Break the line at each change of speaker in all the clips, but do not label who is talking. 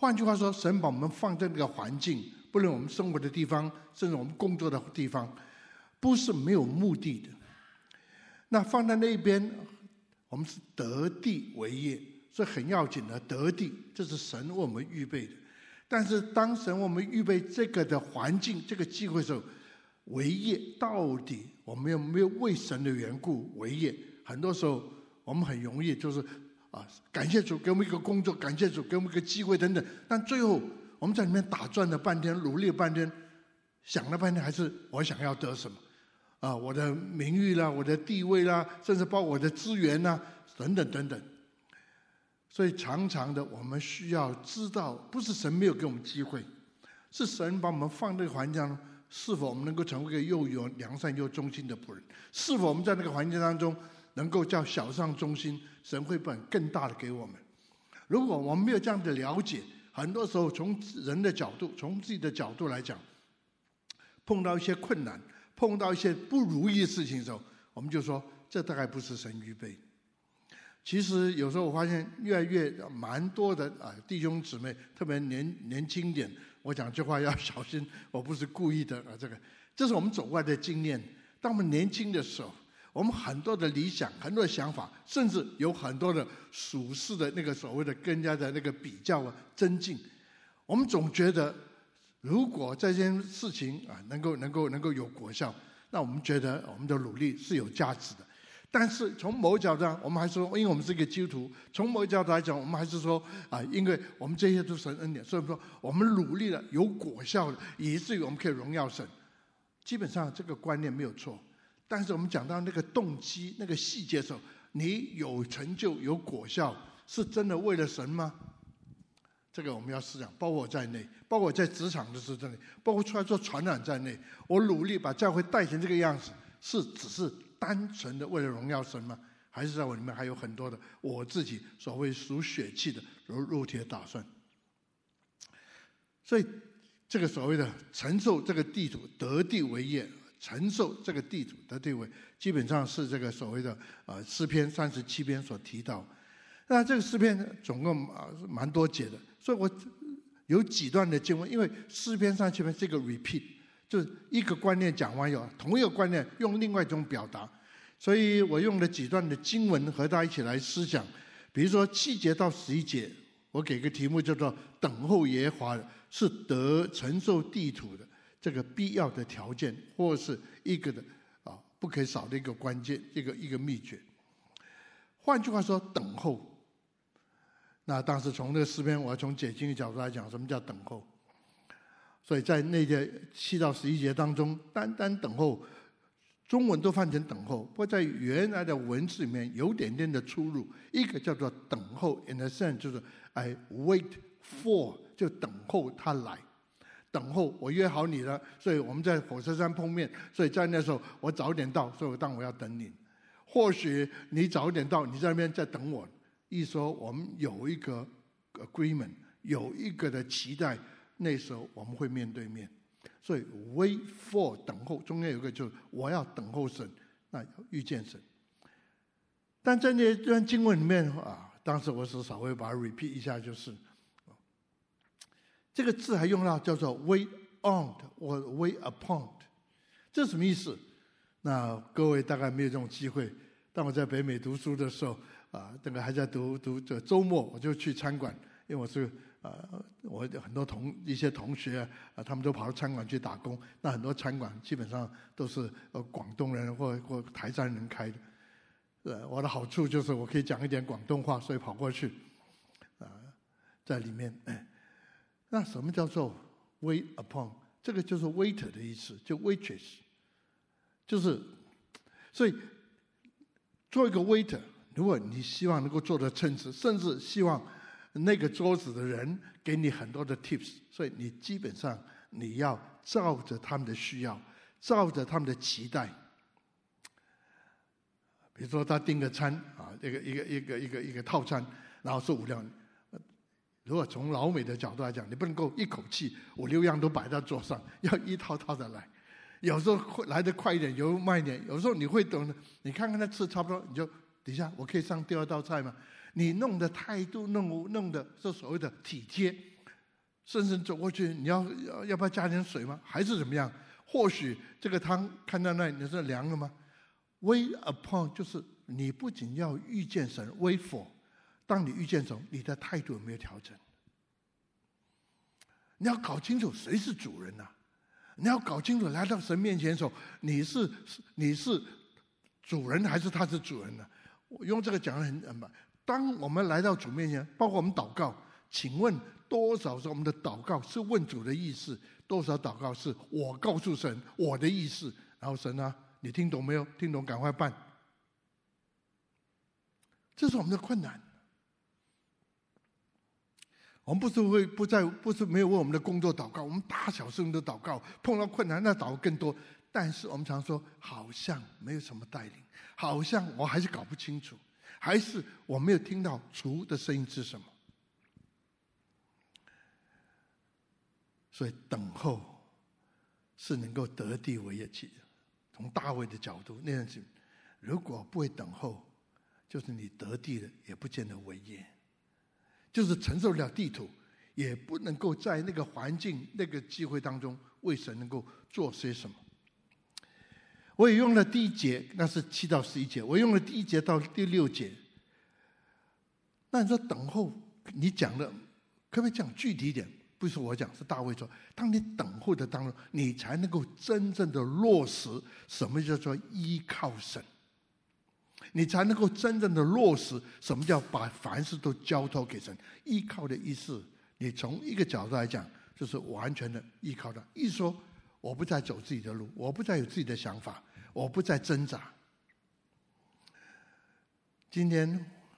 换句话说，神把我们放在那个环境，不论我们生活的地方，甚至我们工作的地方，不是没有目的的。那放在那边，我们是得地为业，所以很要紧的得地，这是神为我们预备的。但是当神为我们预备这个的环境、这个机会的时候，为业到底我们有没有为神的缘故为业？很多时候我们很容易就是啊，感谢主给我们一个工作，感谢主给我们一个机会等等。但最后我们在里面打转了半天，努力了半天，想了半天，还是我想要得什么？啊，我的名誉啦，我的地位啦，甚至包括我的资源呐，等等等等。所以常常的，我们需要知道，不是神没有给我们机会，是神把我们放在这个环境当中。是否我们能够成为一个又有良善又忠心的仆人？是否我们在那个环境当中能够叫小上中心？神会把更大的给我们。如果我们没有这样的了解，很多时候从人的角度，从自己的角度来讲，碰到一些困难，碰到一些不如意的事情的时候，我们就说这大概不是神预备。其实有时候我发现越来越蛮多的啊弟兄姊妹，特别年年轻点。我讲这话要小心，我不是故意的啊！这个，这是我们走过来的经验。当我们年轻的时候，我们很多的理想、很多的想法，甚至有很多的属世的那个所谓的跟人家的那个比较啊、增进。我们总觉得，如果这件事情啊能够、能够、能够有果效，那我们觉得我们的努力是有价值的。但是从某角度上，我们还是说，因为我们是一个基督徒，从某角度来讲，我们还是说啊，因为我们这些都是神恩典，所以说我们努力了有果效了，以至于我们可以荣耀神。基本上这个观念没有错，但是我们讲到那个动机、那个细节的时候，你有成就、有果效，是真的为了神吗？这个我们要思想，包括我在内，包括我在职场的时候在内，包括出来做传染在内，我努力把教会带成这个样子，是只是。单纯的为了荣耀神吗？还是在我里面还有很多的我自己所谓属血气的如肉体的打算？所以这个所谓的承受这个地主得地为业，承受这个地主的地位，基本上是这个所谓的呃诗篇三十七篇所提到。那这个诗篇总共啊蛮多节的，所以我有几段的经文，因为诗篇三十七篇这个 repeat。就是一个观念讲完以后，同一个观念用另外一种表达，所以我用了几段的经文和大家一起来思想。比如说七节到十一节，我给个题目叫做“等候耶和华是得承受地土的这个必要的条件，或是一个的啊不可少的一个关键，一个一个秘诀”。换句话说，等候。那当时从那个诗篇，我要从解经的角度来讲，什么叫等候？所以在那节七到十一节当中，单单等候，中文都翻成等候，不过在原来的文字里面有点点的出入。一个叫做等候，in a sense 就是 I wait for，就等候他来。等候，我约好你了，所以我们在火车站碰面，所以在那时候我早点到，所以我当我要等你。或许你早点到，你在那边在等我。意思说我们有一个 agreement，有一个的期待。那时候我们会面对面，所以 wait for 等候，中间有一个就是我要等候神，那遇见神。但在那段经文里面啊，当时我是稍微把它 repeat 一下，就是这个字还用到叫做 wait on 或 wait upon，这什么意思？那各位大概没有这种机会。当我在北美读书的时候啊，这个还在读读这周末，我就去餐馆，因为我是。啊、我很多同一些同学啊，他们都跑到餐馆去打工。那很多餐馆基本上都是呃广东人或或台山人开的。呃，我的好处就是我可以讲一点广东话，所以跑过去啊、在里面。那什么叫做 wait upon？这个就是 waiter 的意思，就 waitress，就是所以做一个 waiter，如果你希望能够做得称职，甚至希望。那个桌子的人给你很多的 tips，所以你基本上你要照着他们的需要，照着他们的期待。比如说他订个餐啊，一个一个一个一个一个套餐，然后是五两。如果从老美的角度来讲，你不能够一口气五六样都摆在桌上，要一套套的来。有时候会来得快一点，有慢一点。有时候你会等，你看看他吃差不多，你就等一下，我可以上第二道菜吗？你弄的态度，弄弄的是所谓的体贴，深深走过去，你要要要不要加点水吗？还是怎么样？或许这个汤看到那，你是凉了吗？Wait upon 就是你不仅要遇见神，wait for。当你遇见神，你的态度有没有调整？你要搞清楚谁是主人呐、你要搞清楚来到神面前的时候，你是你是主人还是他是主人呢、我用这个讲很很白。当我们来到主面前，包括我们祷告，请问多少是我们的祷告是问主的意思？多少祷告是我告诉神我的意思？然后神啊，你听懂没有？听懂，赶快办。这是我们的困难。我们不是会不在，不是没有为我们的工作祷告，我们大小事情都祷告。碰到困难，那祷告更多。但是我们常说，好像没有什么带领，好像我还是搞不清楚，还是我没有听到主的声音是什么。所以等候是能够得地为业的。从大卫的角度，那样子，如果不会等候，就是你得地了，也不见得为业。就是承受不了地土，也不能够在那个环境、那个机会当中为神能够做些什么。我也用了第一节，那是七到十一节。我用了第一节到第六节。那你说等候，你讲的可不可以讲具体一点？不是我讲，是大卫说：当你等候的当中，你才能够真正的落实什么叫做依靠神。你才能够真正的落实什么叫把凡事都交托给神，依靠的意思。你从一个角度来讲，就是完全的依靠他。一说，我不再走自己的路，我不再有自己的想法，我不再挣扎。今天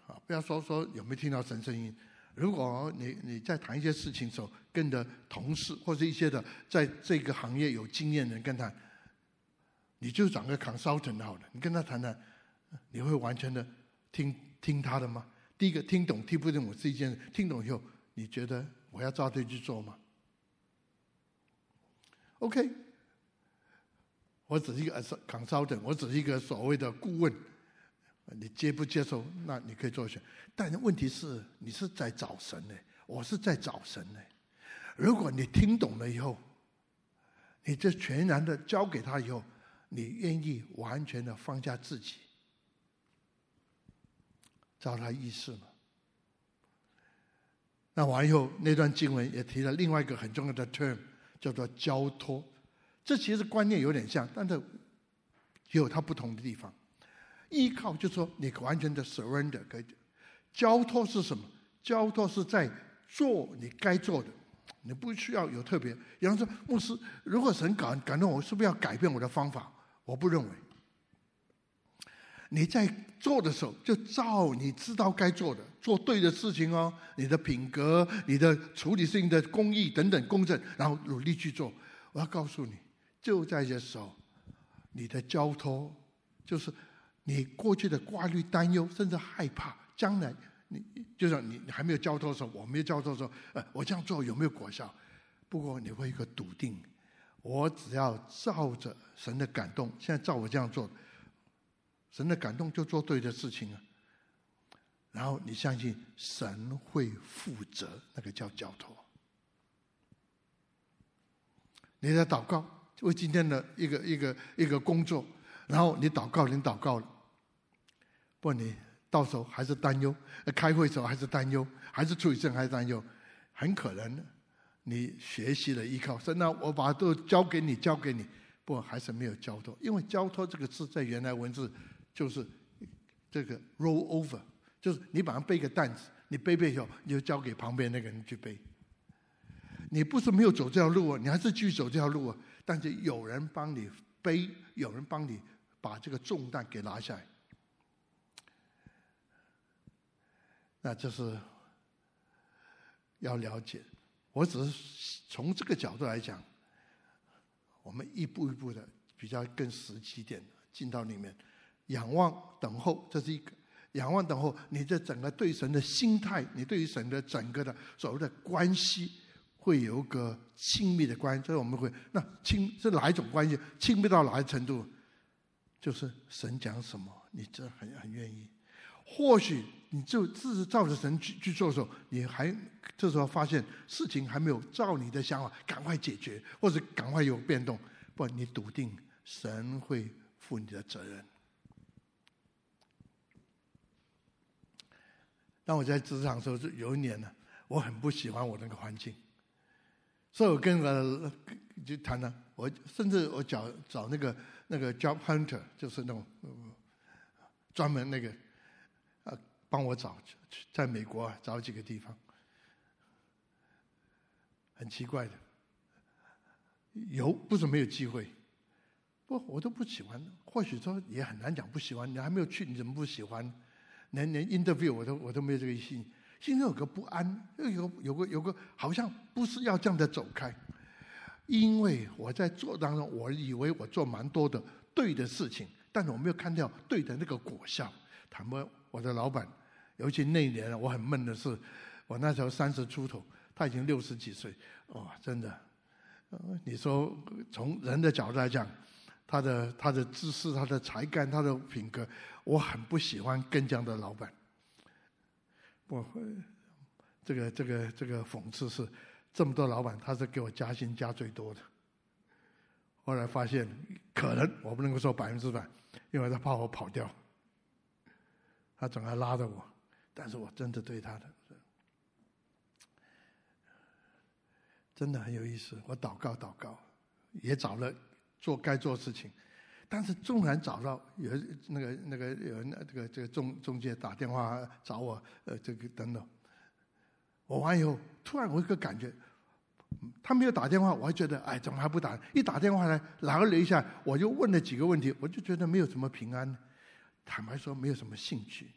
啊，不要说说有没有听到神声音。如果你你在谈一些事情的时候，跟着同事或者一些的在这个行业有经验的人跟他，你就找个 consultant 好了，你跟他谈谈。你会完全的听听他的吗？第一个听懂听不懂我是一件事，听懂以后，你觉得我要照对去做吗？OK，我只是一个 consultant，我只是一个所谓的顾问，你接不接受？那你可以做选。但问题是，你是在找神呢，我是在找神呢。如果你听懂了以后，你这全然的交给他以后，你愿意完全的放下自己。照他意思嘛。那完以后，那段经文也提了另外一个很重要的 term，叫做交托。这其实观念有点像，但是有它不同的地方。依靠就是说你完全的 surrender，可以。交托是什么？交托是在做你该做的，你不需要有特别。比方说，牧师，如果神感感动我，是不是要改变我的方法？我不认为。你在做的时候，就照你知道该做的，做对的事情哦。你的品格、你的处理事情的公义等等公正，然后努力去做。我要告诉你，就在这时候，你的交托就是你过去的挂虑、担忧，甚至害怕将来你，就像你你还没有交托的时候，我没有交托的时候，呃，我这样做有没有果效？不过你会一个笃定，我只要照着神的感动，现在照我这样做。神的感动就做对的事情啊，然后你相信神会负责，那个叫交托。你在祷告为今天的一个一个一个工作，然后你祷告，你祷告了，不，你到时候还是担忧，开会时候还是担忧，还是处理事情还是担忧，很可能你学习了依靠神，那我把都交给你，交给你，不，还是没有交托，因为交托这个字在原来文字。就是这个 roll over，就是你把它背个担子，你背背以后，你就交给旁边那个人去背。你不是没有走这条路啊，你还是继续走这条路啊。但是有人帮你背，有人帮你把这个重担给拿下来。那就是要了解。我只是从这个角度来讲，我们一步一步的比较更实际点进到里面。仰望等候，这是一个仰望等候。你这整个对神的心态，你对于神的整个的所谓的关系，会有个亲密的关系。所以我们会那亲是哪一种关系？亲密到哪一程度？就是神讲什么，你这很很愿意。或许你就自己照着神去去做的时候，你还这时候发现事情还没有照你的想法，赶快解决，或者赶快有变动，不，你笃定神会负你的责任。当我在职场的时候，有一年呢，我很不喜欢我那个环境，所以我跟个就谈了，我甚至我找找那个那个 job hunter，就是那种专门那个。帮我找，在美国啊，找几个地方，很奇怪的，有不是没有机会，不我都不喜欢，或许说也很难讲不喜欢，你还没有去，你怎么不喜欢？连连 interview 我都我都没有这个心，心中有个不安，又有有个有个好像不是要这样的走开，因为我在做当中，我以为我做蛮多的对的事情，但是我没有看到对的那个果效。谈不，我的老板。尤其那一年，我很闷的是，我那时候三十出头，他已经六十几岁，哦，真的，你说从人的角度来讲，他的他的知识、他的才干、他的品格，我很不喜欢跟这样的老板。我这个这个这个讽刺是，这么多老板，他是给我加薪加最多的。后来发现，可能我不能够说百分之百，因为他怕我跑掉，他总要拉着我。但是我真的对他的，真的很有意思。我祷告祷告，也找了做该做事情，但是纵然找到有那个那个有人这个这个中中介打电话找我，呃，这个等等，我完以后突然我一个感觉，他没有打电话，我还觉得哎，怎么还不打？一打电话来，拦了一下，我就问了几个问题，我就觉得没有什么平安，坦白说没有什么兴趣。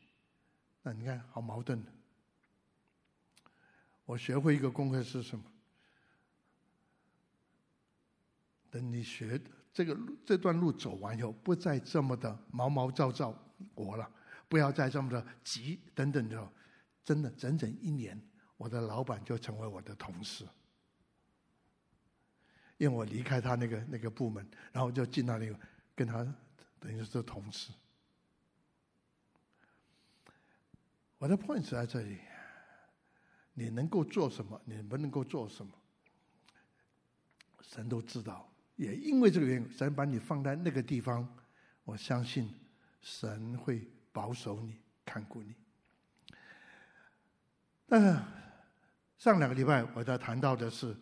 那你看，好矛盾的。我学会一个功课是什么？等你学这个这段路走完以后，不再这么的毛毛躁躁我了，不要再这么的急等等的。真的，整整一年，我的老板就成为我的同事，因为我离开他那个那个部门，然后就进到那个跟他等于是同事。我的 point 在这里，你能够做什么？你不能够做什么？神都知道，也因为这个原因，神把你放在那个地方，我相信神会保守你、看顾你。但是上两个礼拜我在谈到的是，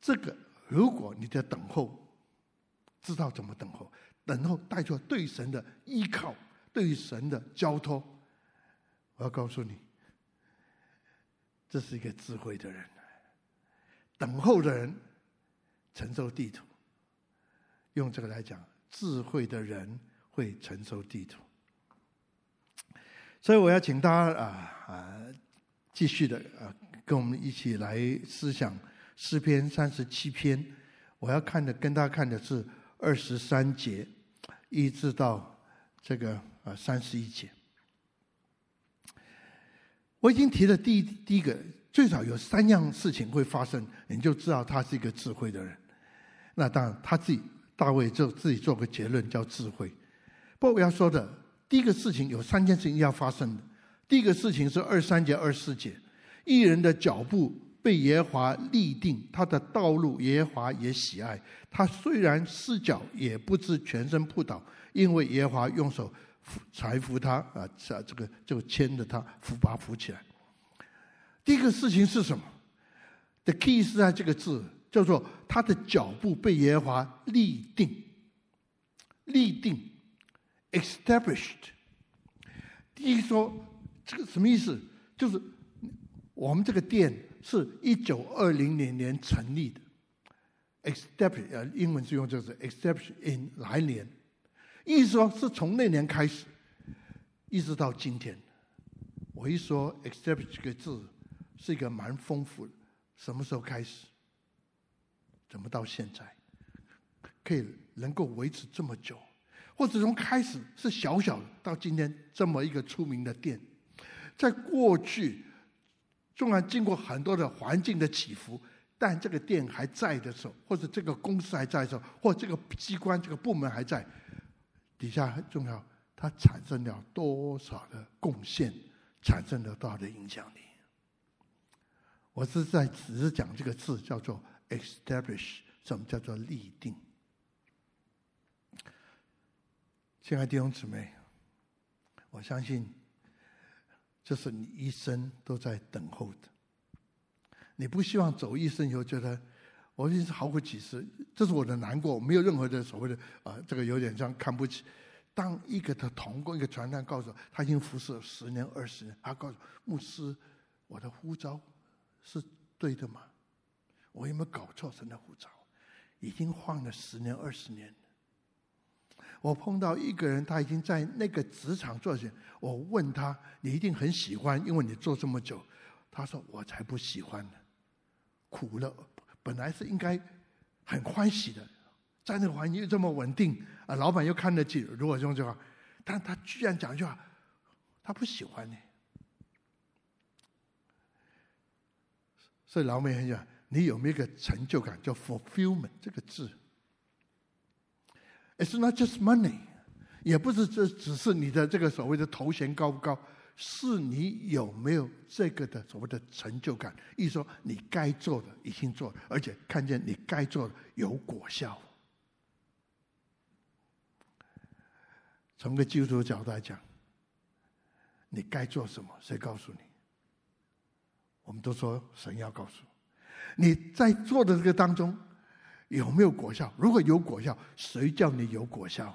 这个如果你在等候，知道怎么等候，等候带着对神的依靠，对神的交托。我要告诉你，这是一个智慧的人，等候的人承受地土。用这个来讲，智慧的人会承受地土。所以我要请大家啊啊，继续的啊，跟我们一起来思想诗篇三十七篇。我要看的，跟大家看的是二十三节，一直到这个啊三十一节。我已经提了第一第一个，最少有三样事情会发生，你就知道他是一个智慧的人。那当然，他自己大卫就自己做个结论，叫智慧。不过我要说的第一个事情有三件事情要发生的。第一个事情是二三节、二四节，义人的脚步被耶华立定，他的道路耶华也喜爱。他虽然四脚，也不知全身扑倒，因为耶华用手。才扶他啊，这这个就牵着他扶，把扶起来。第一个事情是什么？The key 是在这个字，叫做他的脚步被耶华立定，立定，established。第一说这个什么意思？就是我们这个店是一九二零年年成立的，established 啊，英文是用这个字，established in 来年。意思说，是从那年开始，一直到今天。我一说 “establish” 这个字，是一个蛮丰富的。什么时候开始？怎么到现在，可以能够维持这么久？或者从开始是小小的，到今天这么一个出名的店，在过去，纵然经过很多的环境的起伏，但这个店还在的时候，或者这个公司还在的时候，或这个机关、这个部门还在。底下很重要，它产生了多少的贡献，产生了多少的影响力？我是在只是讲这个字叫做 establish，什么叫做立定？亲爱的弟兄姊妹，我相信这是你一生都在等候的。你不希望走一生以后觉得我已经是毫无启示，这是我的难过，没有任何的所谓的啊，这个有点像看不起。当一个的同工，一个传单告诉我，他已经服侍了十年、二十年，他告诉牧师，我的呼召是对的吗？我有没有搞错神的呼召？已经换了十年、二十年。我碰到一个人，他已经在那个职场做起，我问他：“你一定很喜欢，因为你做这么久。”他说：“我才不喜欢呢，苦了。本来是应该很欢喜的，在那个环境又这么稳定啊，老板又看得起。如果用这句话，但他居然讲一句话，他不喜欢你。所以老美很讲，你有没有一个成就感？叫 fulfillment 这个字。” It's not just money，也不是这只是你的这个所谓的头衔高不高，是你有没有这个的所谓的成就感？意思说你该做的已经做了，而且看见你该做的有果效。从个基督徒角度来讲，你该做什么？谁告诉你？我们都说神要告诉你，在做的这个当中。有没有果效？如果有果效，谁叫你有果效？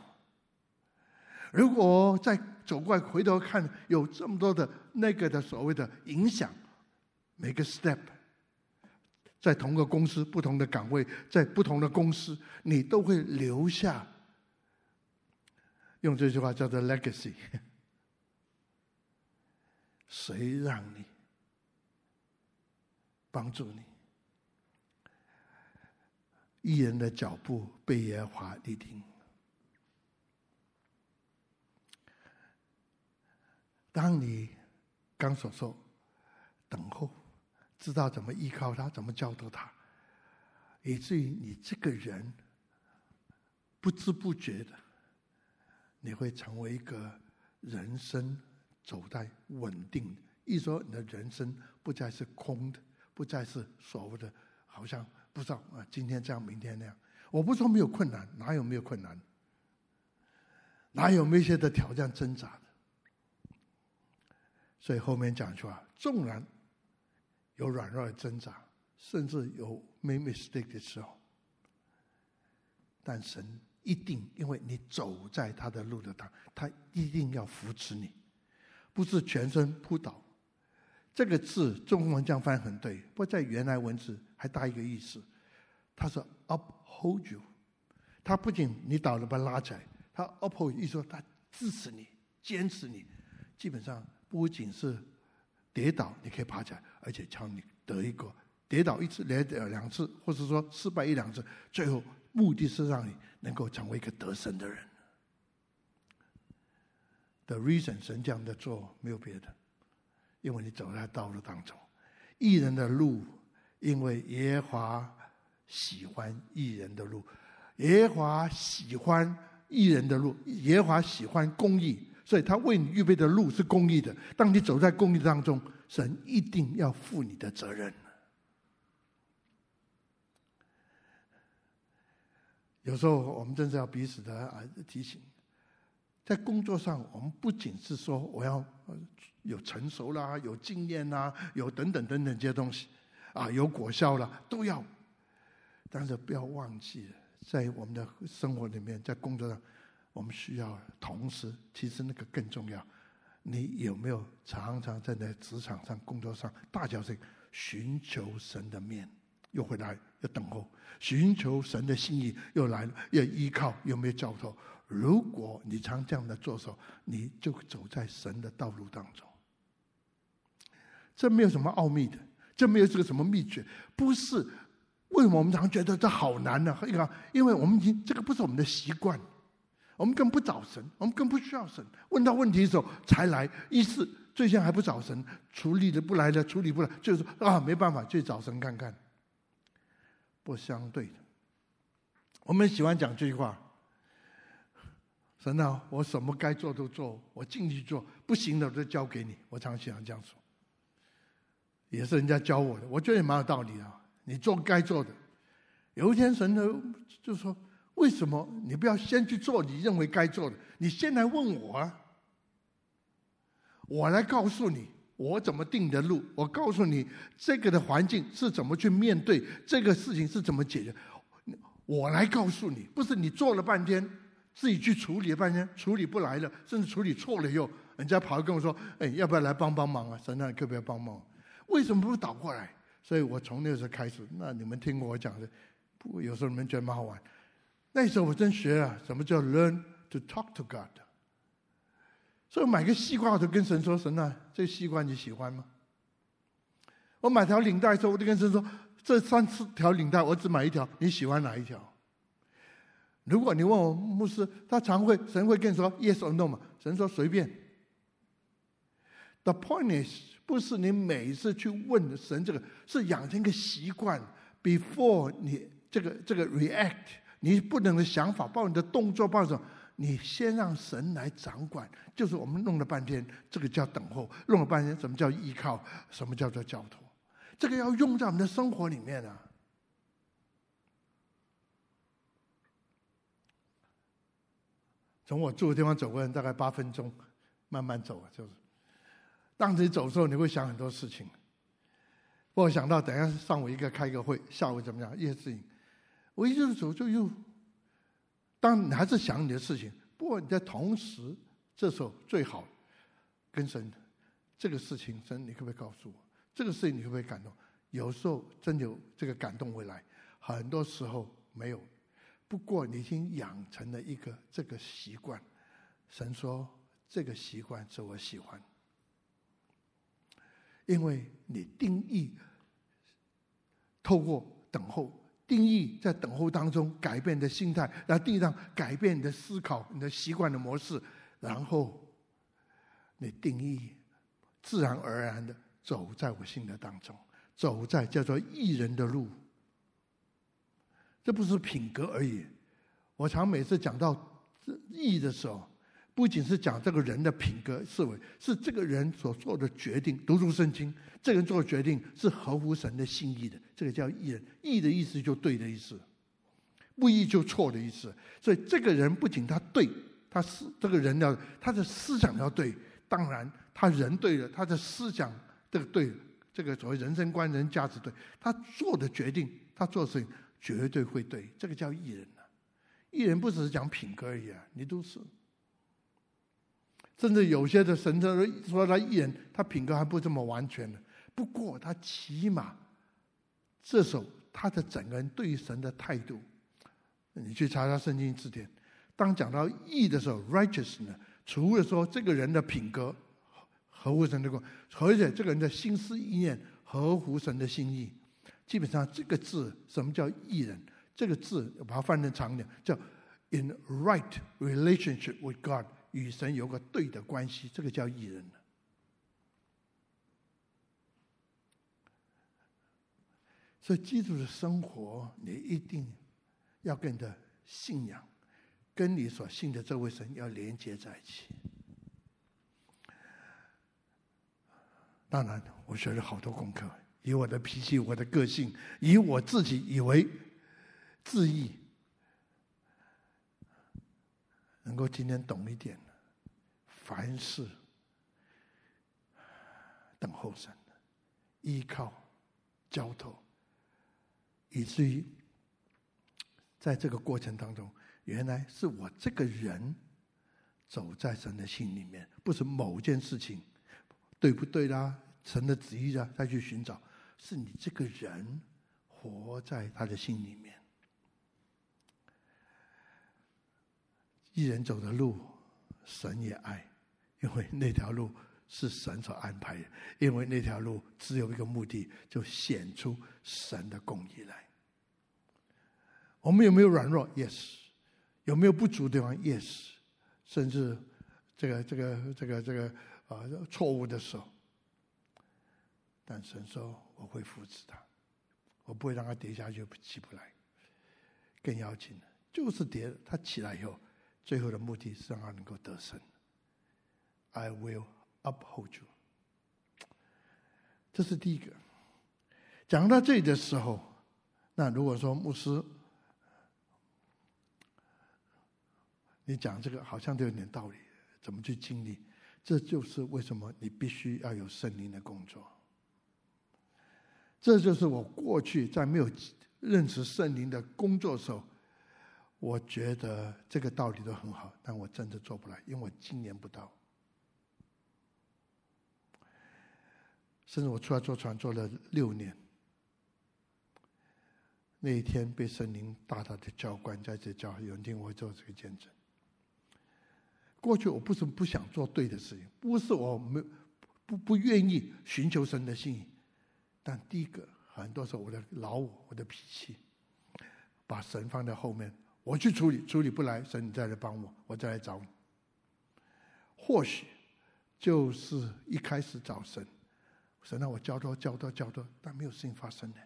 如果再走过来回头看，有这么多的那个的所谓的影响，每个 step，在同个公司不同的岗位，在不同的公司，你都会留下。用这句话叫做 legacy。谁让你帮助你？义人的脚步被耶和华立定。当你刚所说等候，知道怎么依靠他，怎么教导他，以至于你这个人不知不觉的，你会成为一个人生走在稳定。一说你的人生不再是空的，不再是所谓的好像。不知道啊，今天这样，明天那样。我不说没有困难，哪有没有困难？哪有没些的挑战挣扎的？所以后面讲一句话：纵然有软弱的挣扎，甚至有 make mistake 的时候，但神一定因为你走在他的路的当，他一定要扶持你，不是全身扑倒。这个字中文这样翻很对，不在原来文字还大一个意思，他说 uphold you，他不仅你倒了把他拉起来，他 uphold 意思说他支持你、坚持你，基本上不仅是跌倒你可以爬起来，而且叫你得一个跌倒一次、两两次，或者说失败一两次，最后目的是让你能够成为一个得胜的人。The reason 神这样的做没有别的。因为你走在道路当中，艺人的路，因为耶和华喜欢艺人的路，耶和华喜欢艺人的路，耶和华喜欢公义，所以他为你预备的路是公义的。当你走在公义当中，神一定要负你的责任。有时候我们真是要彼此的啊提醒。在工作上，我们不仅是说我要有成熟啦、有经验啦、有等等等等这些东西，啊，有果效了都要，但是不要忘记，在我们的生活里面，在工作上，我们需要同时，其实那个更重要。你有没有常常在那职场上、工作上，大小事寻求神的面，又回来要等候，寻求神的心意又来了，要依靠，有没有交托？如果你常这样的做时候，你就走在神的道路当中。这没有什么奥秘的，这没有这个什么秘诀，不是。为什么我们常觉得这好难呢？因为，因为我们已经这个不是我们的习惯，我们更不找神，我们更不需要神。问到问题的时候才来，一是最先还不找神，处理的不来的处理不来，就是说啊，没办法，去找神看看。不相对的，我们喜欢讲这句话。神啊，我什么该做都做，我尽力做，不行的我就交给你。我常喜欢这样说，也是人家教我的，我觉得也蛮有道理的。你做该做的。有一天神呢就说：“为什么你不要先去做你认为该做的？你先来问我啊，我来告诉你。”我怎么定的路？我告诉你，这个的环境是怎么去面对，这个事情是怎么解决？我来告诉你，不是你做了半天，自己去处理了半天，处理不来了，甚至处理错了以后，人家跑来跟我说：“哎，要不要来帮帮忙啊？神啊，可不可以帮忙？为什么不倒过来？”所以我从那时候开始，那你们听我讲的，不过，有时候你们觉得蛮好玩。那时候我真学啊，什么叫 learn to talk to God。所以买个西瓜，我就跟神说：“神啊，这西瓜你喜欢吗？”我买条领带的时候，我就跟神说：“这三四条领带，我只买一条，你喜欢哪一条？”如果你问我牧师，他常会神会跟你说 “yes or no” 嘛？神说随便。The point is，不是你每一次去问神这个，是养成一个习惯。Before 你这个这个 react，你不能的想法，包括你的动作，包括什么？你先让神来掌管，就是我们弄了半天，这个叫等候；弄了半天，什么叫依靠？什么叫做交托？这个要用在我们的生活里面啊。从我住的地方走过来，大概八分钟，慢慢走啊，就是。当你走的时候，你会想很多事情。我想到等一下上午一个开个会，下午怎么样？一些事情，我一直走就又。当你还是想你的事情，不过你在同时，这时候最好跟神，这个事情，神你可不可以告诉我？这个事情你可不可以感动？有时候真有这个感动回来，很多时候没有。不过你已经养成了一个这个习惯，神说这个习惯是我喜欢，因为你定义透过等候。定义在等候当中改变你的心态，然后地上改变你的思考、你的习惯的模式，然后你定义自然而然的走在我心的当中，走在叫做艺人的路。这不是品格而已。我常每次讲到义的时候，不仅是讲这个人的品格思维，是这个人所做的决定。读读圣经，这个人做的决定是合乎神的心意的，这个叫义人。义的意思就对的意思，不义就错的意思。所以这个人不仅他对，他是这个人要他的思想要对，当然他人对了，他的思想这个对，这个所谓人生观、人价值对，他做的决定，他做事情绝对会对。这个叫义人啊，义人不只是讲品格而已啊，你都是。甚至有些的神说说他义人，他品格还不这么完全呢。不过他起码，这时候他的整个人对于神的态度，你去查查圣经字典。当讲到义的时候，righteous 呢，除了说这个人的品格合乎神的光，而且这个人的心思意念合乎神的心意，基本上这个字什么叫义人？这个字把它翻成长点，叫 in right relationship with God。与神有个对的关系，这个叫义人。所以基督的生活，你一定要跟你的信仰，跟你所信的这位神要连接在一起。当然，我学了好多功课，以我的脾气、我的个性，以我自己以为自义。能够今天懂一点，凡事等候神，依靠交托，以至于在这个过程当中，原来是我这个人走在神的心里面，不是某件事情对不对啦，神的旨意啊，再去寻找，是你这个人活在他的心里面。一人走的路，神也爱，因为那条路是神所安排的。因为那条路只有一个目的，就显出神的公义来。我们有没有软弱？Yes。有没有不足的地方？Yes。甚至这个、这个、这个、这个啊错误的时候，但神说我会扶持他，我不会让他跌下去起不来。更要紧的，就是跌，他起来以后。最后的目的是让他能够得胜。I will uphold you。这是第一个。讲到这里的时候，那如果说牧师，你讲这个好像都有点道理，怎么去经历？这就是为什么你必须要有圣灵的工作。这就是我过去在没有认识圣灵的工作时候，我觉得这个道理都很好，但我真的做不来，因为我经验不到。甚至我出来坐船坐了六年，那一天被圣灵大大的浇灌，在这教有人听我会做这个见证。过去我不是不想做对的事情，不是我没不不愿意寻求神的心意。但第一个，很多时候我的老我，我的脾气，把神放在后面，我去处理，处理不来，神你再来帮我，我再来找你。或许就是一开始找神，神让我交托、交托、交托，但没有事情发生呢。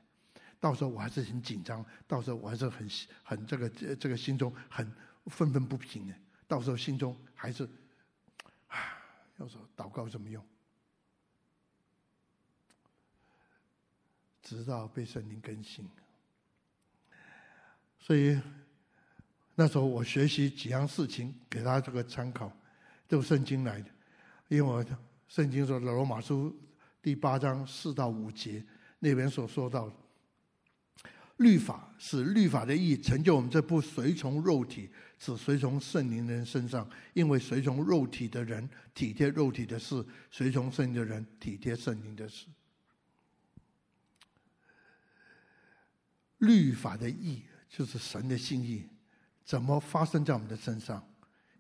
到时候我还是很紧张，到时候我还是很很这个这个心中很愤愤不平的。到时候心中还是啊，要说祷告怎么用？直到被圣灵更新，所以那时候我学习几样事情，给他这个参考，都圣经来的。因为我圣经说《罗马书》第八章四到五节那边所说到的，律法是律法的意义成就我们这不随从肉体，只随从圣灵的人身上。因为随从肉体的人体贴肉体的事，随从圣灵的人体贴圣灵的事。律法的意义就是神的心意，怎么发生在我们的身上？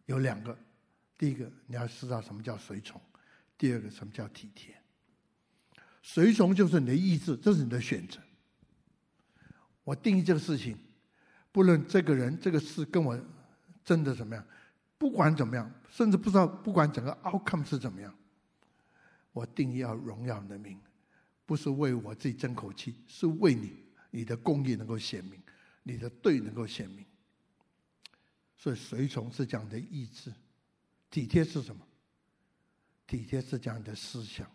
有两个，第一个你要知道什么叫随从，第二个什么叫体贴。随从就是你的意志，这是你的选择。我定义这个事情，不论这个人、这个事跟我真的怎么样，不管怎么样，甚至不知道不管整个 outcome 是怎么样，我定义要荣耀你的名，不是为我自己争口气，是为你。你的公义能够显明，你的对能够显明，所以随从是讲的意志，体贴是什么？体贴是讲的思想，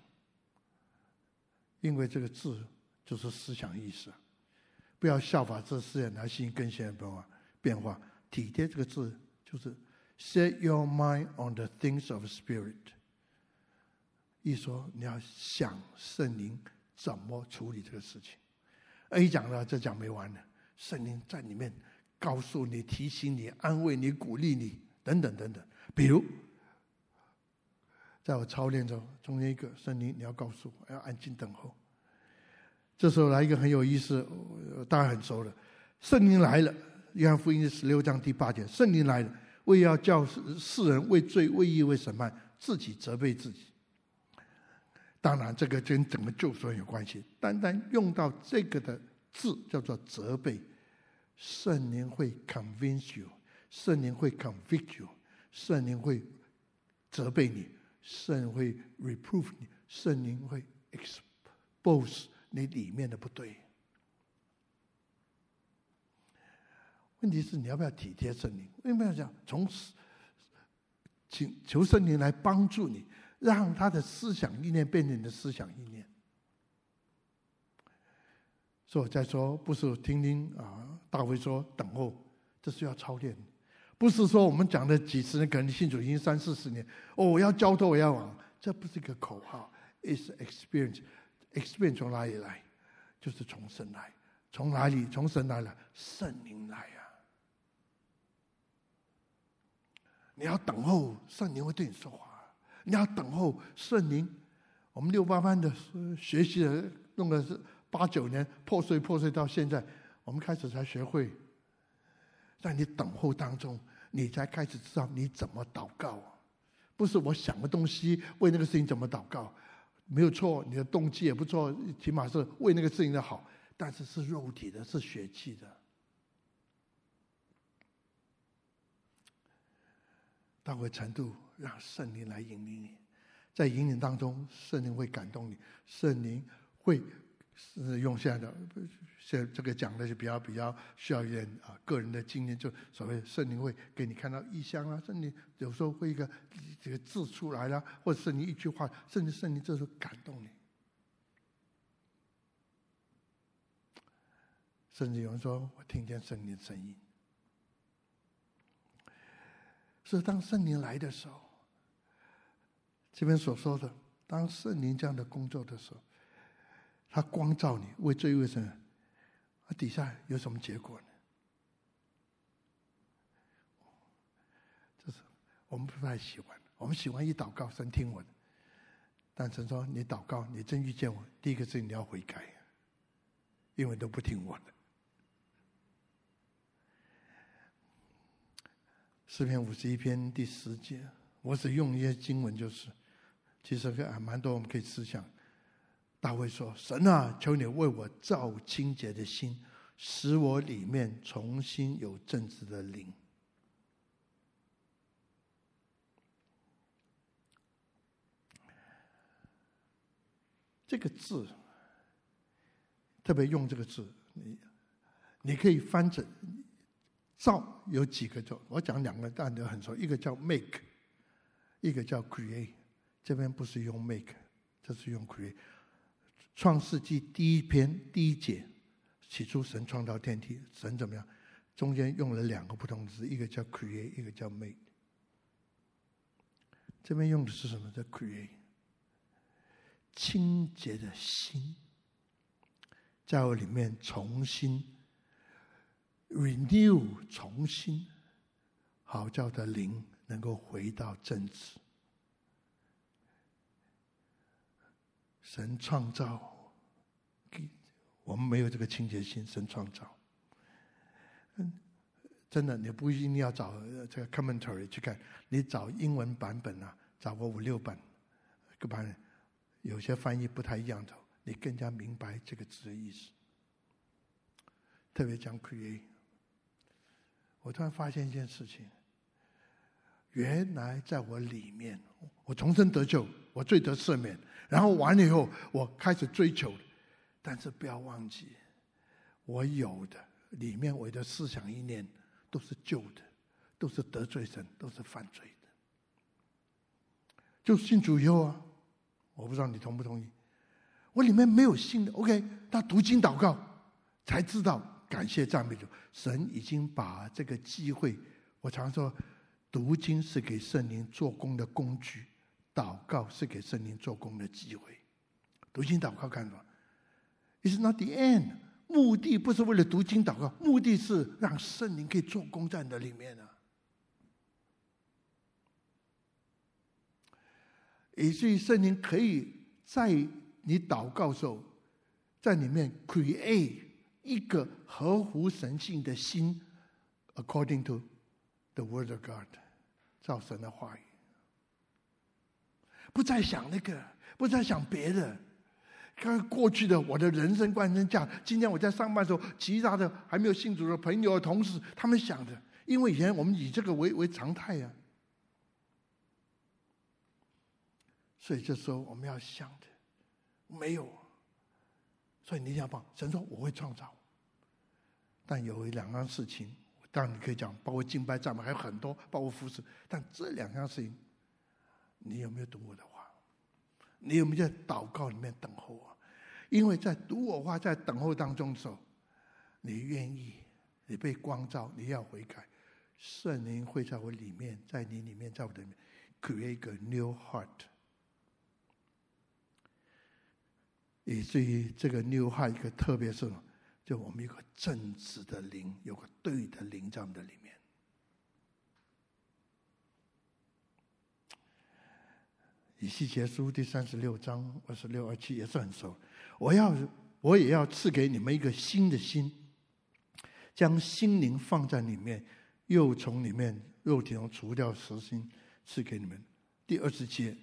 因为这个字就是思想意识，不要效法这世人来信更新变化变化。体贴这个字就是 set your mind on the things of spirit，一说你要想圣灵怎么处理这个事情。A 讲了，这讲没完了。圣灵在里面告诉你、提醒你、安慰你、鼓励你，等等等等。比如，在我操练中，中间一个圣灵，你要告诉我，要安静等候。这时候来一个很有意思，大家很熟了。圣灵来了，约翰福音十六章第八节，圣灵来了，为要叫世人为罪、为义、为审判，自己责备自己。当然，这个跟整个救赎有关系。单单用到这个的字叫做责备，圣灵会 convince you，圣灵会 convict you，圣灵会责备你，圣灵会 reprove 你，圣灵会 expose 你里面的不对。问题是你要不要体贴圣灵？为什么要讲从请求圣灵来帮助你？让他的思想意念变成你的思想意念。所以我再说，不是听听啊，大卫说等候，这是要操练，不是说我们讲的几十年，可能信主已经三四十年，哦，我要交托，我要往，这不是一个口号，is experience，experience 从哪里来？就是从神来，从哪里？从神来了，圣灵来啊！你要等候，圣灵会对你说话。你要等候圣灵。我们六八班的学习的弄的是八九年破碎破碎到现在，我们开始才学会。在你等候当中，你才开始知道你怎么祷告。不是我想个东西为那个事情怎么祷告，没有错，你的动机也不错，起码是为那个事情的好。但是是肉体的，是血气的。到个程度。让圣灵来引领你，在引领当中，圣灵会感动你，圣灵会是用现在的这这个讲的就比较比较需要一点啊个人的经验，就所谓圣灵会给你看到异象啊，圣灵有时候会一个这个字出来了，或者圣灵一句话，甚至圣灵这时候感动你。甚至有人说我听见圣灵的声音，所以当圣灵来的时候，这边所说的，当圣灵这样的工作的时候，他光照你，为罪为神。那底下有什么结果呢？这是我们不太喜欢。我们喜欢一祷告神听我的，但神说你祷告，你真遇见我，第一个是你要悔改，因为都不听我的。诗篇五十一篇第十节，我只用一些经文，就是其实还蛮多，我们可以思想。大卫说：“神啊，求你为我造清洁的心，使我里面重新有正直的灵。”这个字，特别用这个字，你你可以翻成“造”，有几个字？我讲两个，大家很熟，一个叫 “make”，一个叫 “create”。这边不是用 “make”，这是用 “create”。创世纪第一篇第一节，起初神创造天地，神怎么样？中间用了两个不同的字，一个叫 create，一个叫 make。这边用的是什么？叫 create，清洁的心，在我里面重新 renew，重新好叫的灵能够回到正直。神创造，我们没有这个清洁心。神创造，嗯，真的，你不一定要找这个 commentary 去看，你找英文版本啊，找个五六本，各版有些翻译不太一样的，你更加明白这个字的意思。特别讲 create，我突然发现一件事情，原来在我里面，我重生得救，我罪得赦免。然后完了以后，我开始追求，但是不要忘记，我有的里面我的思想意念都是旧的，都是得罪神，都是犯罪的。就信主以后啊，我不知道你同不同意，我里面没有信的。OK，他读经祷告，才知道感谢赞美主，神已经把这个机会，我常说，读经是给圣灵做工的工具。祷告是给圣灵做工的机会，读经祷告干什么？It's not the end。目的不是为了读经祷告，目的是让圣灵可以做工在你的里面呢、啊。以至于圣灵可以在你祷告的时候，在里面 create 一个合乎神性的心，according to the word of God，造神的话语。不再想那个，不再想别的。看过去的我的人生观跟价，今天我在上班的时候，其他的还没有信主的朋友、同事，他们想的，因为以前我们以这个为为常态呀、啊。所以这时候我们要想的，没有。所以你想吧，神说我会创造，但有两样事情，当然你可以讲，包括敬拜、赞美，还有很多，包括服侍，但这两样事情。你有没有读我的话？你有没有在祷告里面等候我？因为在读我话、在等候当中的时候，你愿意，你被光照，你要悔改，圣灵会在我里面，在你里面，在我的里面，create a new heart，以至于这个 new heart 一个特别是什么？就我们有个正直的灵，有个对的灵在我们的里面。以西结书第三十六章二十六二七也是很熟。我要，我也要赐给你们一个新的心，将心灵放在里面，又从里面肉体中除掉实心，赐给你们。第二十节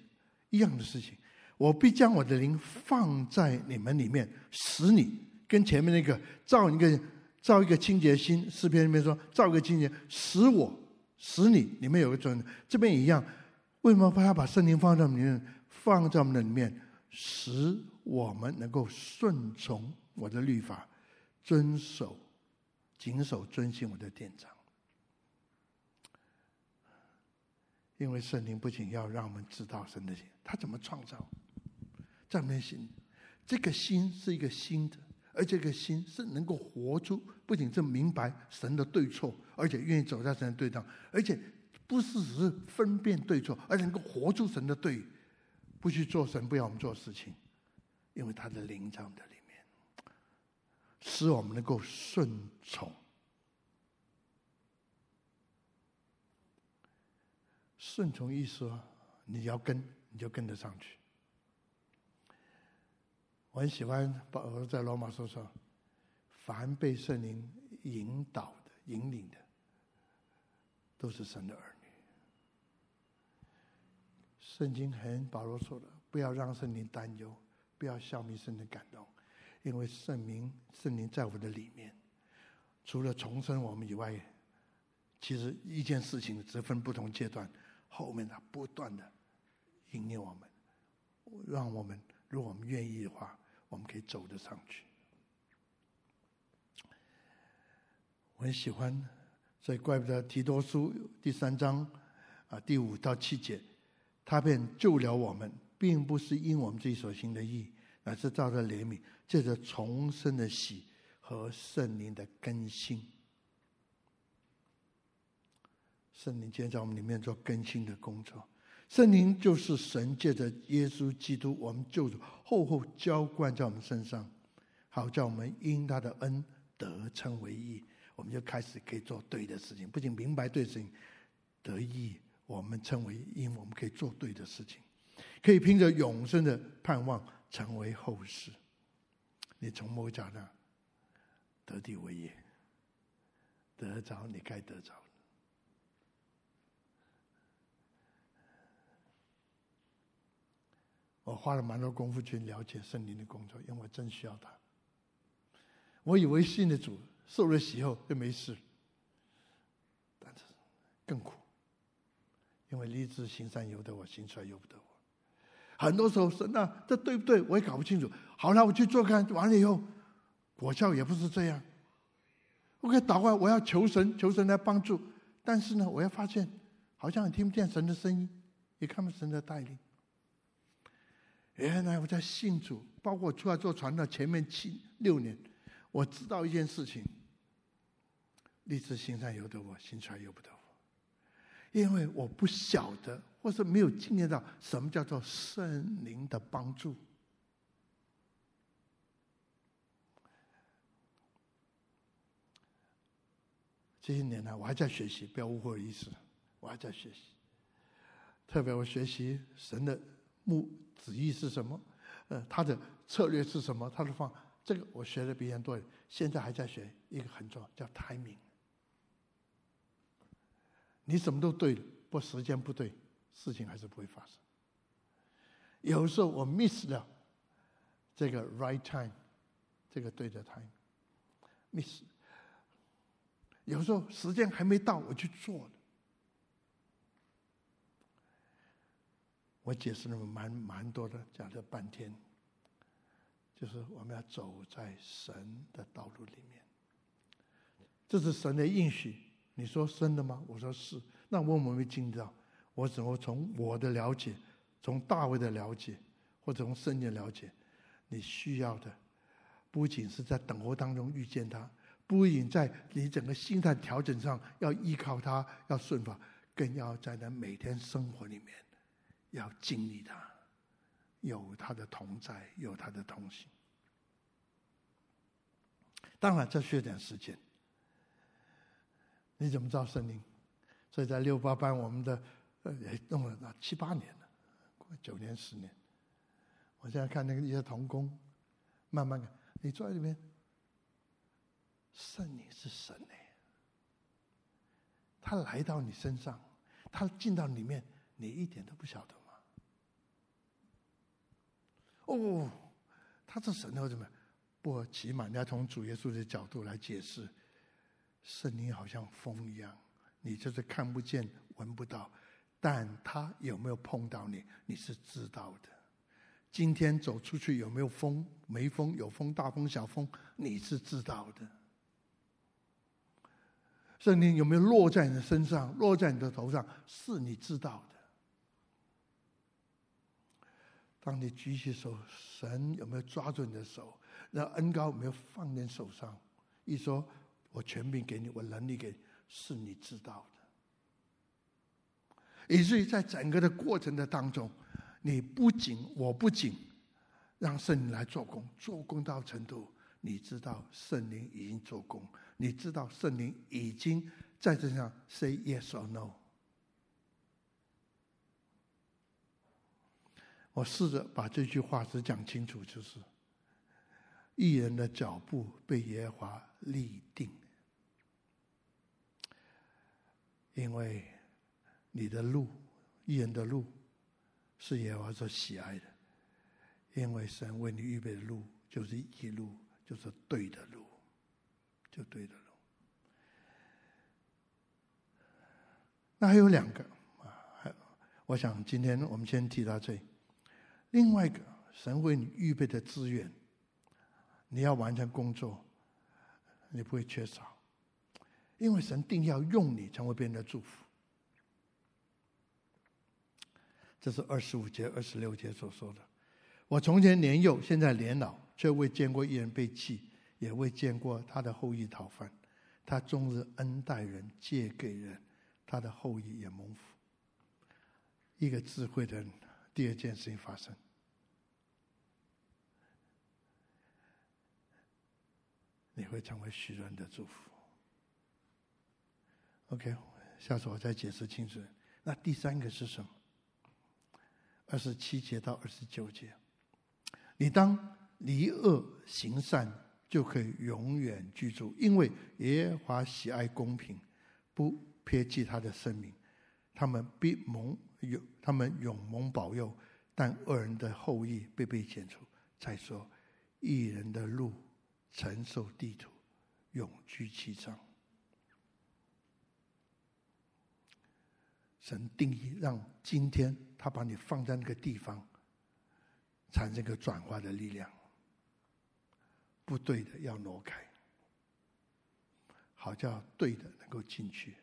一样的事情，我必将我的灵放在你们里面，使你跟前面那个造一个造一个清洁心。诗篇里面说造一个清洁，使我使你里面有个准，这边也一样。为什么他要把圣灵放在我们里面，放在我们的里面，使我们能够顺从我的律法，遵守、谨守、遵行我的典章。因为圣灵不仅要让我们知道神的心，他怎么创造，在我们的心，这个心是一个新的，而这个心是能够活出，不仅是明白神的对错，而且愿意走在神的对上，而且不是只是分辨对错，而能够活出神的对，不去做神不要我们做事情，因为他的灵在里面，使我们能够顺从。顺从一说，你要跟，你就跟得上去。我很喜欢保罗在罗马书说：“凡被圣灵引导的、引领的，都是神的儿女。”圣经很保罗说的：“不要让圣灵担忧，不要消灭圣灵感动，因为圣灵圣灵在我们的里面，除了重生我们以外，其实一件事情只分不同阶段。”后面它不断的引领我们，让我们如果我们愿意的话，我们可以走得上去。我很喜欢，所以怪不得提多书第三章啊第五到七节，他便救了我们，并不是因我们自己所行的义，乃是照着怜悯，借着重生的喜和圣灵的更新。圣灵今天在我们里面做更新的工作，圣灵就是神借着耶稣基督，我们救主厚厚浇灌在我们身上，好叫我们因他的恩得称为义，我们就开始可以做对的事情，不仅明白对的事情得义，我们称为因，我们可以做对的事情，可以凭着永生的盼望成为后世。你从某角度得地为业，得着你该得着。我花了蛮多功夫去了解圣灵的工作，因为我真需要他。我以为信的主受了洗后就没事，但是更苦，因为立志行善由得我，行出来由不得我。很多时候神啊，这对不对？我也搞不清楚。好了，我去做看，完了以后果效也不是这样。我可以祷告，我要求神，求神来帮助。但是呢，我要发现好像也听不见神的声音，也看不见神的带领。原来我在信主，包括出来做传道前面七六年，我知道一件事情：立志行善由得我，行出来由不得。因为我不晓得，或是没有经验到什么叫做圣灵的帮助。这些年来，我还在学习，不要误会我意思，我还在学习。特别我学习神的目。旨意是什么？呃，他的策略是什么？他的方这个我学的比人多，现在还在学一个很重要，叫 timing。你什么都对了，不时间不对，事情还是不会发生。有时候我 miss 了这个 right time，这个对的 time，miss。有时候时间还没到，我去做了。我解释了蛮蛮多的，讲了半天，就是我们要走在神的道路里面，这是神的应许。你说真的吗？我说是。那我们没听到，我只能从我的了解，从大卫的了解，或者从圣经了解，你需要的，不仅是在等候当中遇见他，不仅在你整个心态调整上要依靠他，要顺服，更要在那每天生活里面。要经历他，有他的同在，有他的同行。当然，这需要点时间。你怎么知道圣灵？所以在六八班，我们的呃也弄了那七八年了，九年十年。我现在看那个一些童工，慢慢的，你坐在里面，圣灵是神呢，他来到你身上，他进到里面，你一点都不晓得吗。哦，他是神或怎么？不，起码你要从主耶稣的角度来解释。圣灵好像风一样，你就是看不见、闻不到，但他有没有碰到你，你是知道的。今天走出去有没有风？没风，有风，大风小风，你是知道的。圣灵有没有落在你的身上，落在你的头上，是你知道的。当你举起手，神有没有抓住你的手？那恩膏有没有放在手上？一说，我权柄给你，我能力给你，是你知道的。以至于在整个的过程的当中，你不仅，我不仅让圣灵来做工，做工到程度，你知道圣灵已经做工，你知道圣灵已经在这上 say yes or no。我试着把这句话只讲清楚，就是义人的脚步被耶和华立定，因为你的路，义人的路是耶和华所喜爱的，因为神为你预备的路就是一路，就是对的路，就对的路。那还有两个啊，还我想今天我们先提到这。另外一个，神为你预备的资源，你要完成工作，你不会缺少，因为神定要用你成为别人的祝福。这是二十五节、二十六节所说的。我从前年幼，现在年老，却未见过一人被弃，也未见过他的后裔讨饭。他终日恩待人，借给人，他的后裔也蒙福。一个智慧的人。第二件事情发生，你会成为许多人的祝福。OK，下次我再解释清楚。那第三个是什么？二十七节到二十九节，你当离恶行善，就可以永远居住，因为耶和华喜爱公平，不撇弃他的圣民，他们必蒙。有他们永蒙保佑，但恶人的后裔被被剪除。再说，义人的路承受地土，永居其上。神定义让今天他把你放在那个地方，产生一个转化的力量。不对的要挪开，好叫对的能够进去。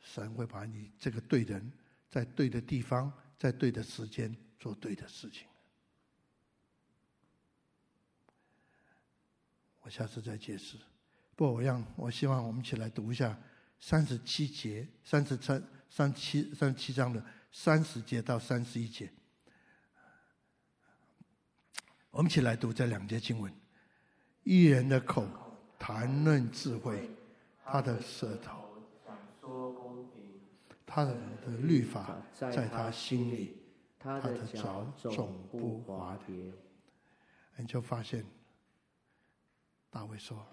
神会把你这个对的人。在对的地方，在对的时间做对的事情。我下次再解释。不，我让我希望我们一起来读一下三十七节、三十三、三七、三十七章的三十节到三十一节。我们一起来读这两节经文：一人的口谈论智慧，他的舌头。他的律法在他心里，他的脚总不滑跌。你就发现，大卫说：“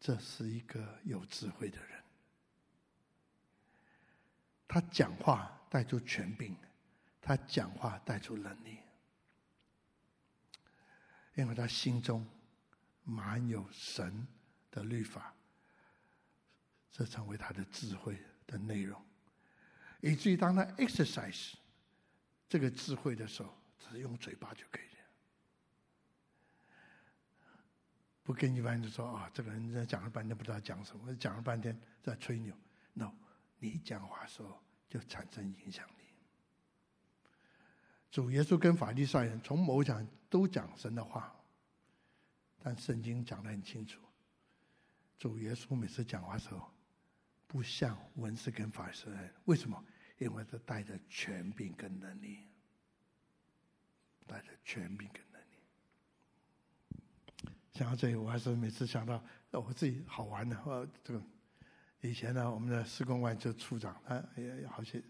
这是一个有智慧的人。他讲话带出权柄，他讲话带出能力，因为他心中满有神的律法，这成为他的智慧的内容。”以至于当他 exercise 这个智慧的时候，只是用嘴巴就可以了，不跟一般人说啊，这个人在讲了半天不知道讲什么，讲了半天在吹牛。No，你讲话时候就产生影响力。主耶稣跟法利赛人从某讲都讲神的话，但圣经讲得很清楚，主耶稣每次讲话时候，不像文士跟法利赛人，为什么？因为他带着权柄跟能力，带着权柄跟能力。想到这里，我还是每次想到，我自己好玩的。呃，这个以前呢，我们的施工外就处长，他也好些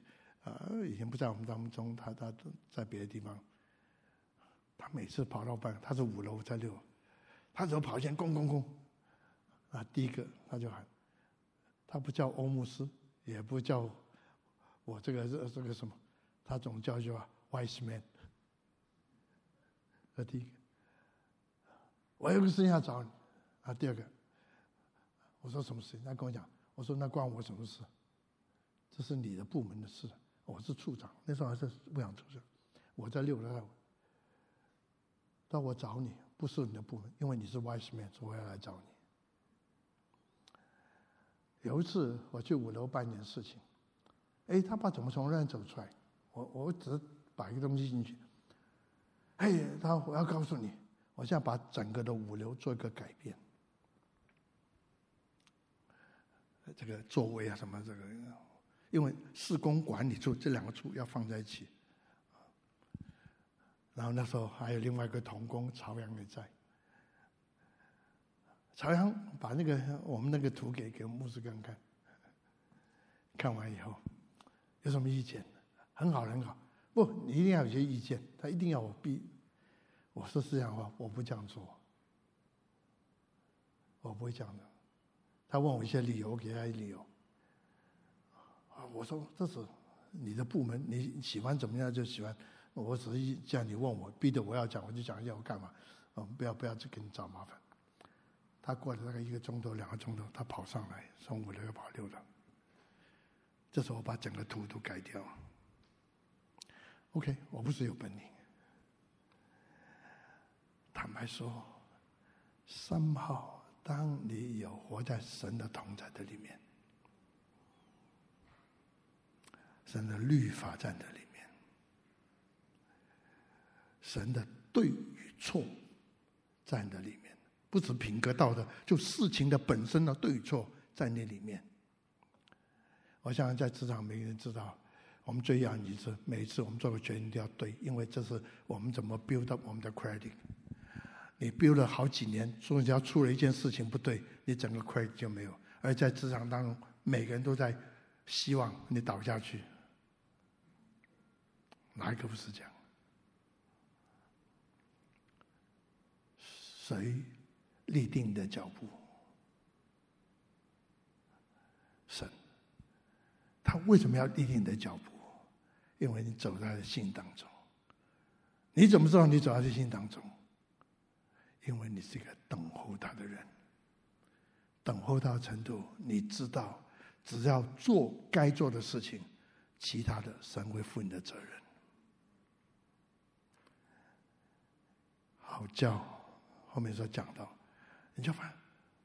啊，以前不在我们当中，他他在别的地方。他每次跑到办，他是五楼，在六楼，他只要跑前，咣咣咣，啊，第一个他就喊，他不叫欧姆斯，也不叫。我这个这这个什么，他总叫叫 wise man。那第一个，我有个事情要找你。啊，第二个，我说什么事情？他跟我讲，我说那关我什么事？这是你的部门的事。我是处长，那时候还是牧养处长，我在六楼，到我找你，不是你的部门，因为你是 wise man，所以我要来找你。有一次我去五楼办点事情，哎，他爸怎么从那走出来？我我只是摆一个东西进去，哎，他我要告诉你，我现在把整个的五楼做一个改变，这个座位啊什么这个，因为施工管理处这两个处要放在一起。然后那时候还有另外一个同工朝阳也在，朝阳把那个我们那个图给给牧师看看，看完以后有什么意见？很好很好，不，你一定要有些意见，他一定要我逼。我说这样话，我不这样做，我不会这样的。他问我一些理由，我给他一理由。啊，我说这是你的部门，你喜欢怎么样就喜欢。我只是这样，你问我，逼着我要讲，我就讲要干嘛。嗯，不要不要去给你找麻烦。他过了大概一个钟头、两个钟头，他跑上来，从五楼又跑六楼。这时候我把整个图都改掉。OK，我不是有本领。坦白说，三号，当你有活在神的同在的里面，神的律法在的里面。神的对与错，在那里面，不止品格道德，就事情的本身的对错在那里面。我想在职场，每个人知道，我们最要你是每一次我们做个决定都要对，因为这是我们怎么 build up 我们的 credit。你 build 了好几年，所以只要出了一件事情不对，你整个 credit 就没有。而在职场当中，每个人都在希望你倒下去，哪一个不是这样？谁立定的脚步？神。他为什么要立定你的脚步？因为你走在他的心当中。你怎么知道你走在他的心当中？因为你是一个等候他的人。等候到程度，你知道，只要做该做的事情，其他的神会负你的责任。好叫。后面说讲到，你就发现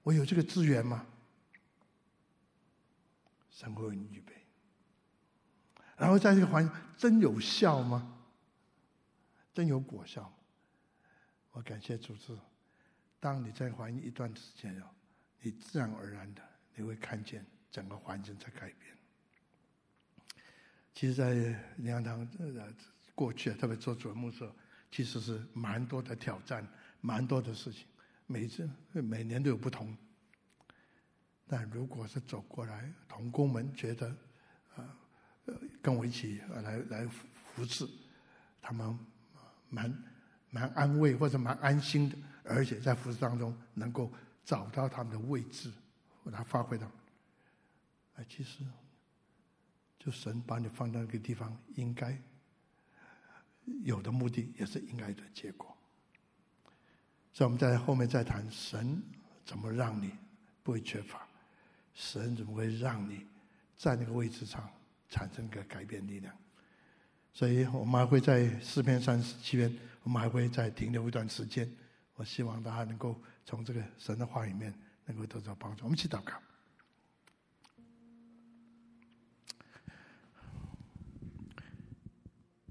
我有这个资源吗？神会为你预备。然后在这个环境真有效吗？真有果效吗？我感谢主持。当你在环境一段时间了，你自然而然的你会看见整个环境在改变。其实，在灵堂呃过去啊，特别做主牧师，其实是蛮多的挑战。蛮多的事情，每次每年都有不同。但如果是走过来，同工们觉得，啊，跟我一起来来服侍，他们蛮蛮安慰或者蛮安心的，而且在服侍当中能够找到他们的位置，来发挥到。哎，其实，就神把你放到那个地方，应该有的目的，也是应该的结果。所以我们在后面再谈神怎么让你不会缺乏，神怎么会让你在那个位置上产生个改变力量。所以我们还会在诗篇三十七篇，我们还会再停留一段时间。我希望大家能够从这个神的话里面能够得到帮助。我们一起祷告。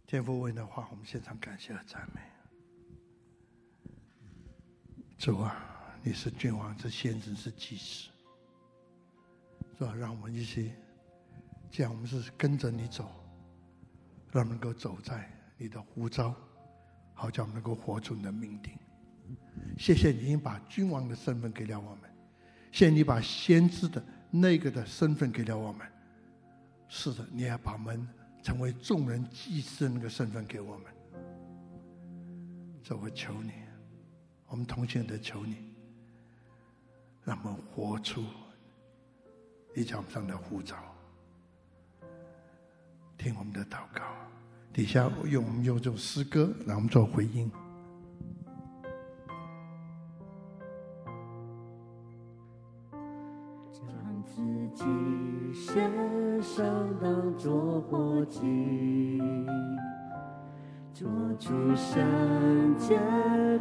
天父问的话，我们献上感谢和赞美。主啊，你是君王，是先知，是祭司，是吧？让我们一起，这样我们是跟着你走，让能够走在你的呼召，好叫我们能够活出你的命定。谢谢你把君王的身份给了我们，谢谢你把先知的那个的身份给了我们。是的，你还把我们成为众人祭司的那个身份给我们。这我求你。我们同心的求你，让我们活出你脚上的护照，听我们的祷告。底下用我们用这首诗歌，让我们做回应。
将自己献上当作活祭。做出圣洁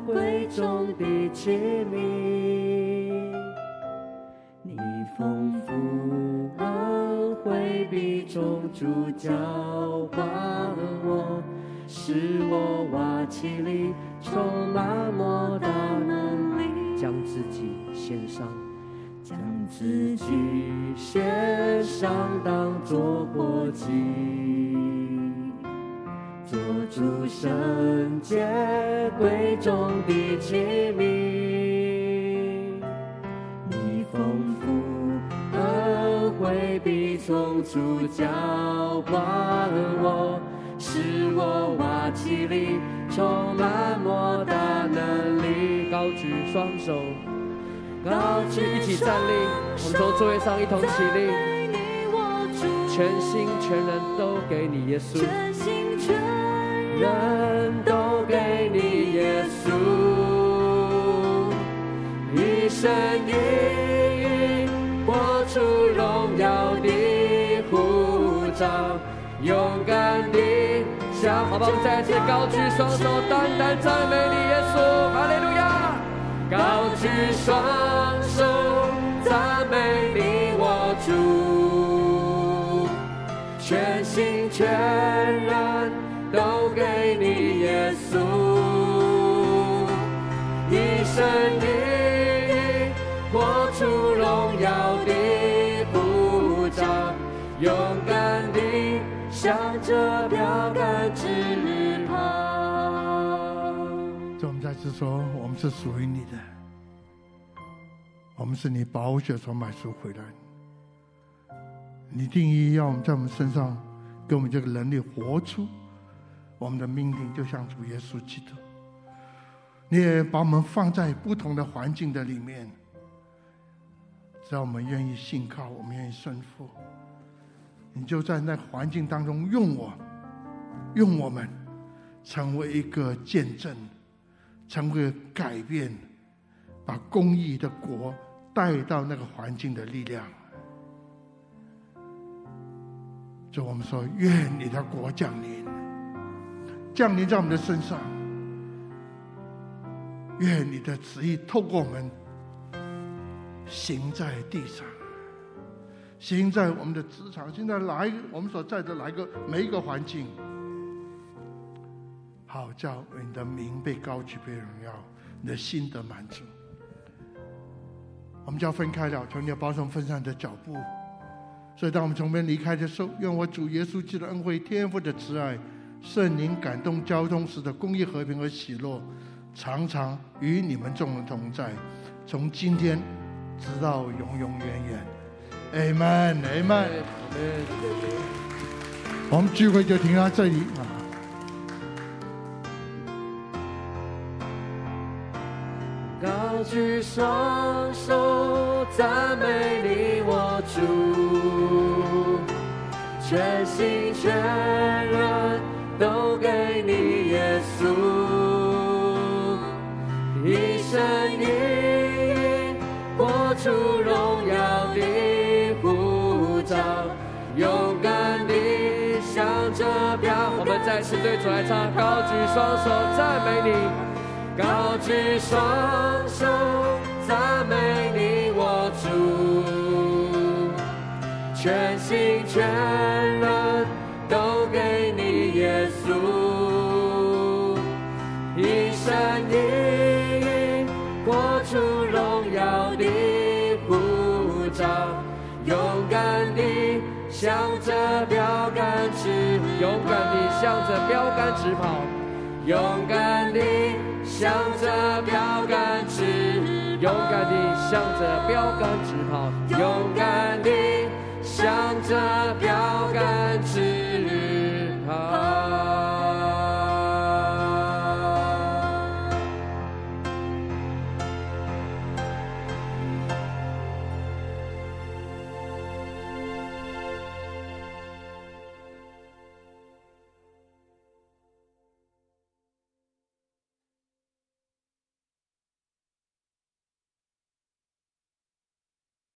贵重的器皿，你丰富恩惠必充足浇灌我，使我瓦器里充满莫大能力，将自己献上，将自己献上当作活祭。做出圣洁贵重的器皿，你丰富恩惠必充足浇灌我，使我瓦器里充满莫大能力。高举双手，高举一起站立，我们从座位上一同起立，全心全人都给你耶稣。全心全人都给你耶稣，一生一意活出荣耀的呼召，向。好吧，我们再次高举双手，单单赞美你耶稣，哈利路亚！高举双手，赞美你我主，全心全人。都
说，我们是属于你的，我们是你宝血所买赎回来的。你定义要我们在我们身上，给我们这个能力活出。我们的命令就像主耶稣基督，你也把我们放在不同的环境的里面，只要我们愿意信靠，我们愿意顺服，你就在那环境当中用我，用我们，成为一个见证，成为改变，把公义的国带到那个环境的力量。就我们说，愿你的国降临。降临在我们的身上，愿你的旨意透过我们行在地上，行在我们的职场，现在来我们所在的来个每一个环境，好叫你的名被高举、被荣耀，你的心得满足。我们就要分开了，求你要保守分散的脚步。所以当我们从这边离开的时候，愿我主耶稣基督的恩惠、天父的慈爱。圣灵感动交通时的公益、和平和喜乐，常常与你们众人同在，从今天直到永永远远。Amen，Amen。我们聚会就停到这里啊！
举双手，赞美你我主，全心全人。都给你耶稣，一生一意活出荣耀的呼召，勇敢地向着标。我们再次对主来唱，高举双手赞美你，高举双手赞美你我主，全心全人都给你。耶稣，一生一意活出荣耀的呼召，勇敢地向着标杆直，勇敢地向着标杆直跑，勇敢地向着标杆直，勇敢地向着标杆直跑，勇敢地向着标杆直。